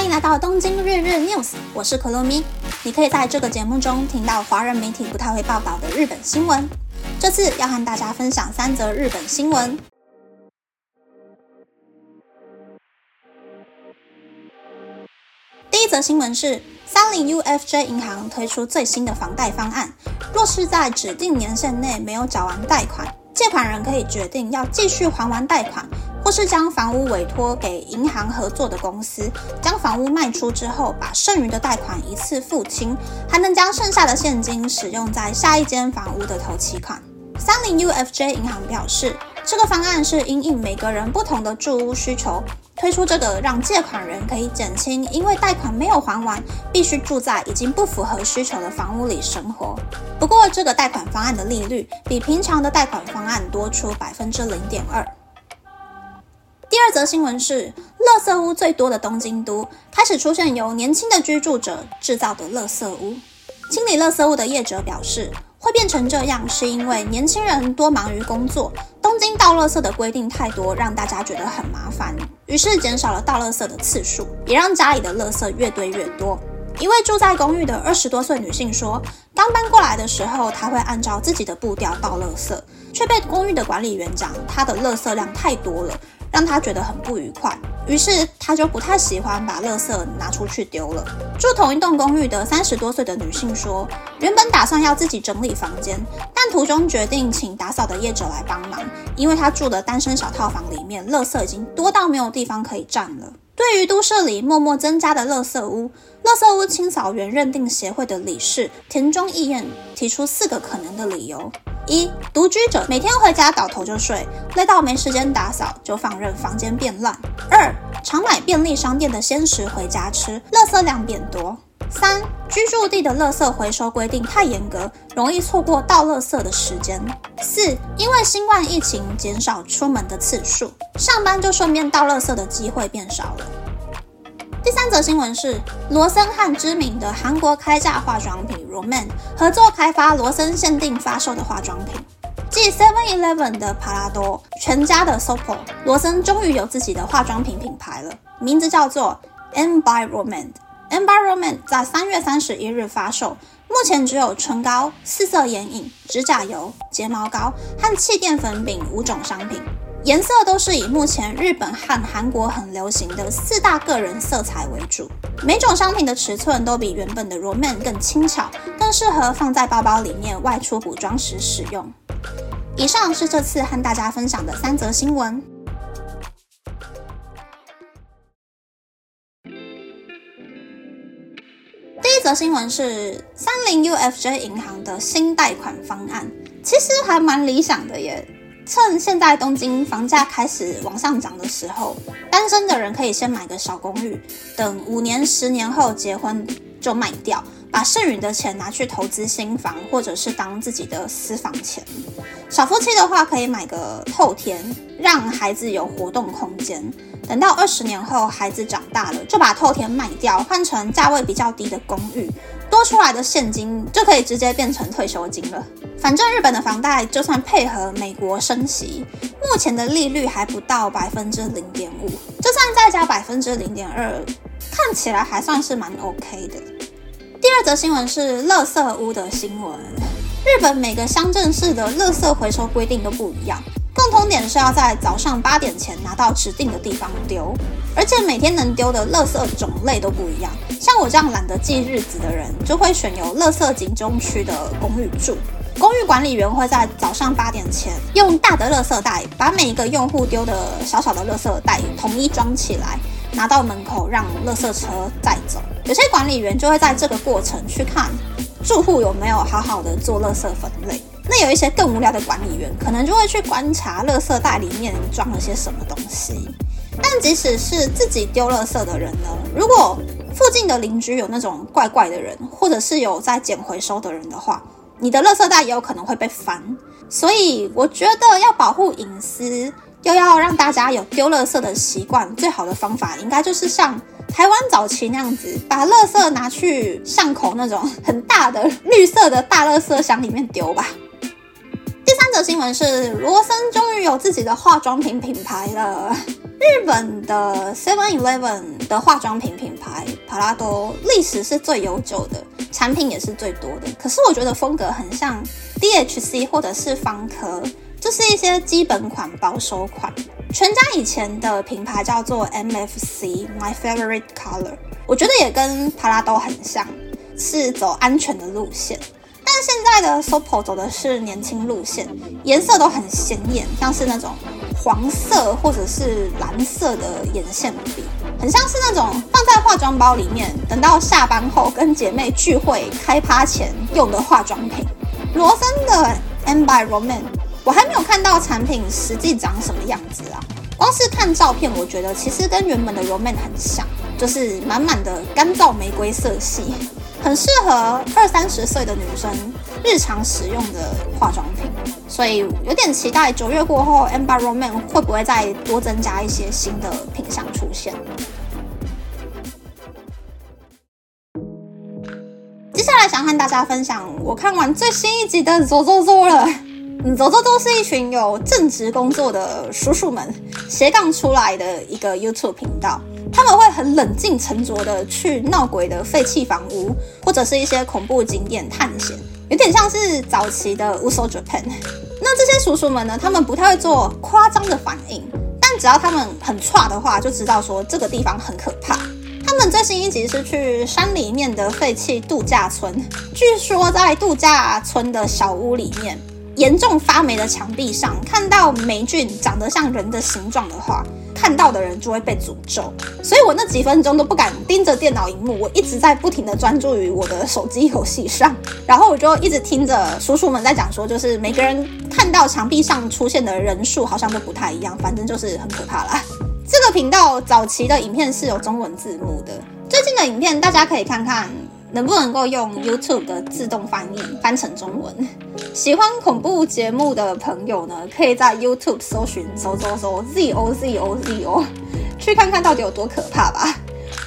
欢迎来到东京日日 news，我是可露咪。你可以在这个节目中听到华人媒体不太会报道的日本新闻。这次要和大家分享三则日本新闻。第一则新闻是，三菱 UFJ 银行推出最新的房贷方案，若是在指定年限内没有缴完贷款，借款人可以决定要继续还完贷款。或是将房屋委托给银行合作的公司，将房屋卖出之后，把剩余的贷款一次付清，还能将剩下的现金使用在下一间房屋的头期款。三菱 UFJ 银行表示，这个方案是因应每个人不同的住屋需求，推出这个让借款人可以减轻因为贷款没有还完，必须住在已经不符合需求的房屋里生活。不过，这个贷款方案的利率比平常的贷款方案多出百分之零点二。第二则新闻是，垃圾屋最多的东京都开始出现由年轻的居住者制造的垃圾屋。清理垃圾屋的业者表示，会变成这样是因为年轻人多忙于工作，东京倒垃圾的规定太多，让大家觉得很麻烦，于是减少了倒垃圾的次数，也让家里的垃圾越堆越多。一位住在公寓的二十多岁女性说，刚搬过来的时候，她会按照自己的步调倒垃圾，却被公寓的管理员讲她的垃圾量太多了。让他觉得很不愉快，于是他就不太喜欢把垃圾拿出去丢了。住同一栋公寓的三十多岁的女性说，原本打算要自己整理房间，但途中决定请打扫的业者来帮忙，因为她住的单身小套房里面垃圾已经多到没有地方可以站了。对于都市里默默增加的垃圾屋，垃圾屋清扫员认定协会的理事田中义彦提出四个可能的理由。一独居者每天回家倒头就睡，累到没时间打扫，就放任房间变乱。二常买便利商店的鲜食回家吃，垃圾量变多。三居住地的垃圾回收规定太严格，容易错过倒垃圾的时间。四因为新冠疫情减少出门的次数，上班就顺便倒垃圾的机会变少了。第三则新闻是，罗森和知名的韩国开价化妆品 Roman 合作开发罗森限定发售的化妆品，继 Seven Eleven 的帕拉多、全家的 Sopo，罗森终于有自己的化妆品品牌了，名字叫做 Environment。Environment 在三月三十一日发售，目前只有唇膏、四色眼影、指甲油、睫毛膏和气垫粉饼五种商品。颜色都是以目前日本和韩国很流行的四大个人色彩为主，每种商品的尺寸都比原本的 Roman 更轻巧，更适合放在包包里面外出补妆时使用。以上是这次和大家分享的三则新闻。第一则新闻是三菱 UFJ 银行的新贷款方案，其实还蛮理想的耶。趁现在东京房价开始往上涨的时候，单身的人可以先买个小公寓，等五年、十年后结婚就卖掉，把剩余的钱拿去投资新房，或者是当自己的私房钱。小夫妻的话可以买个透天，让孩子有活动空间。等到二十年后孩子长大了，就把透天卖掉，换成价位比较低的公寓。多出来的现金就可以直接变成退休金了。反正日本的房贷就算配合美国升息，目前的利率还不到百分之零点五，就算再加百分之零点二，看起来还算是蛮 OK 的。第二则新闻是垃圾屋的新闻。日本每个乡镇市的垃圾回收规定都不一样。共通点是要在早上八点前拿到指定的地方丢，而且每天能丢的垃圾种类都不一样。像我这样懒得记日子的人，就会选有垃圾集中区的公寓住。公寓管理员会在早上八点前用大的垃圾袋把每一个用户丢的小小的垃圾袋统一装起来，拿到门口让垃圾车载走。有些管理员就会在这个过程去看住户有没有好好的做垃圾分类。那有一些更无聊的管理员，可能就会去观察垃圾袋里面装了些什么东西。但即使是自己丢垃圾的人呢，如果附近的邻居有那种怪怪的人，或者是有在捡回收的人的话，你的垃圾袋也有可能会被翻。所以我觉得要保护隐私，又要让大家有丢垃圾的习惯，最好的方法应该就是像台湾早期那样子，把垃圾拿去巷口那种很大的绿色的大垃圾箱里面丢吧。第三则新闻是，罗森终于有自己的化妆品品牌了。日本的 Seven Eleven 的化妆品品牌帕拉多历史是最悠久的，产品也是最多的。可是我觉得风格很像 DHC 或者是方科，就是一些基本款、保守款。全家以前的品牌叫做 MFC My Favorite Color，我觉得也跟帕拉都很像，是走安全的路线。但是现在的 Sopo 走的是年轻路线，颜色都很鲜艳，像是那种。黄色或者是蓝色的眼线笔，很像是那种放在化妆包里面，等到下班后跟姐妹聚会开趴前用的化妆品。罗森的 M by Roman，我还没有看到产品实际长什么样子啊。光是看照片，我觉得其实跟原本的 Roman 很像，就是满满的干燥玫瑰色系，很适合二三十岁的女生日常使用的化妆品。所以有点期待九月过后，Amber Roman 会不会再多增加一些新的品相出现？和大家分享，我看完最新一集的《走走走》了。走走走是一群有正职工作的叔叔们斜杠出来的一个 YouTube 频道，他们会很冷静沉着的去闹鬼的废弃房屋，或者是一些恐怖景点探险。有点像是早期的 Uso Japan，那这些叔叔们呢？他们不太会做夸张的反应，但只要他们很差的话，就知道说这个地方很可怕。他们最新一集是去山里面的废弃度假村，据说在度假村的小屋里面，严重发霉的墙壁上看到霉菌长得像人的形状的话。看到的人就会被诅咒，所以我那几分钟都不敢盯着电脑荧幕，我一直在不停的专注于我的手机游戏上，然后我就一直听着叔叔们在讲说，就是每个人看到墙壁上出现的人数好像都不太一样，反正就是很可怕啦。频道早期的影片是有中文字幕的，最近的影片大家可以看看。能不能够用 YouTube 的自动翻译翻成中文？喜欢恐怖节目的朋友呢，可以在 YouTube 搜寻搜搜搜 Z O Z O Z O，去看看到底有多可怕吧。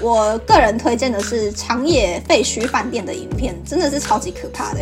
我个人推荐的是长野废墟饭店的影片，真的是超级可怕的。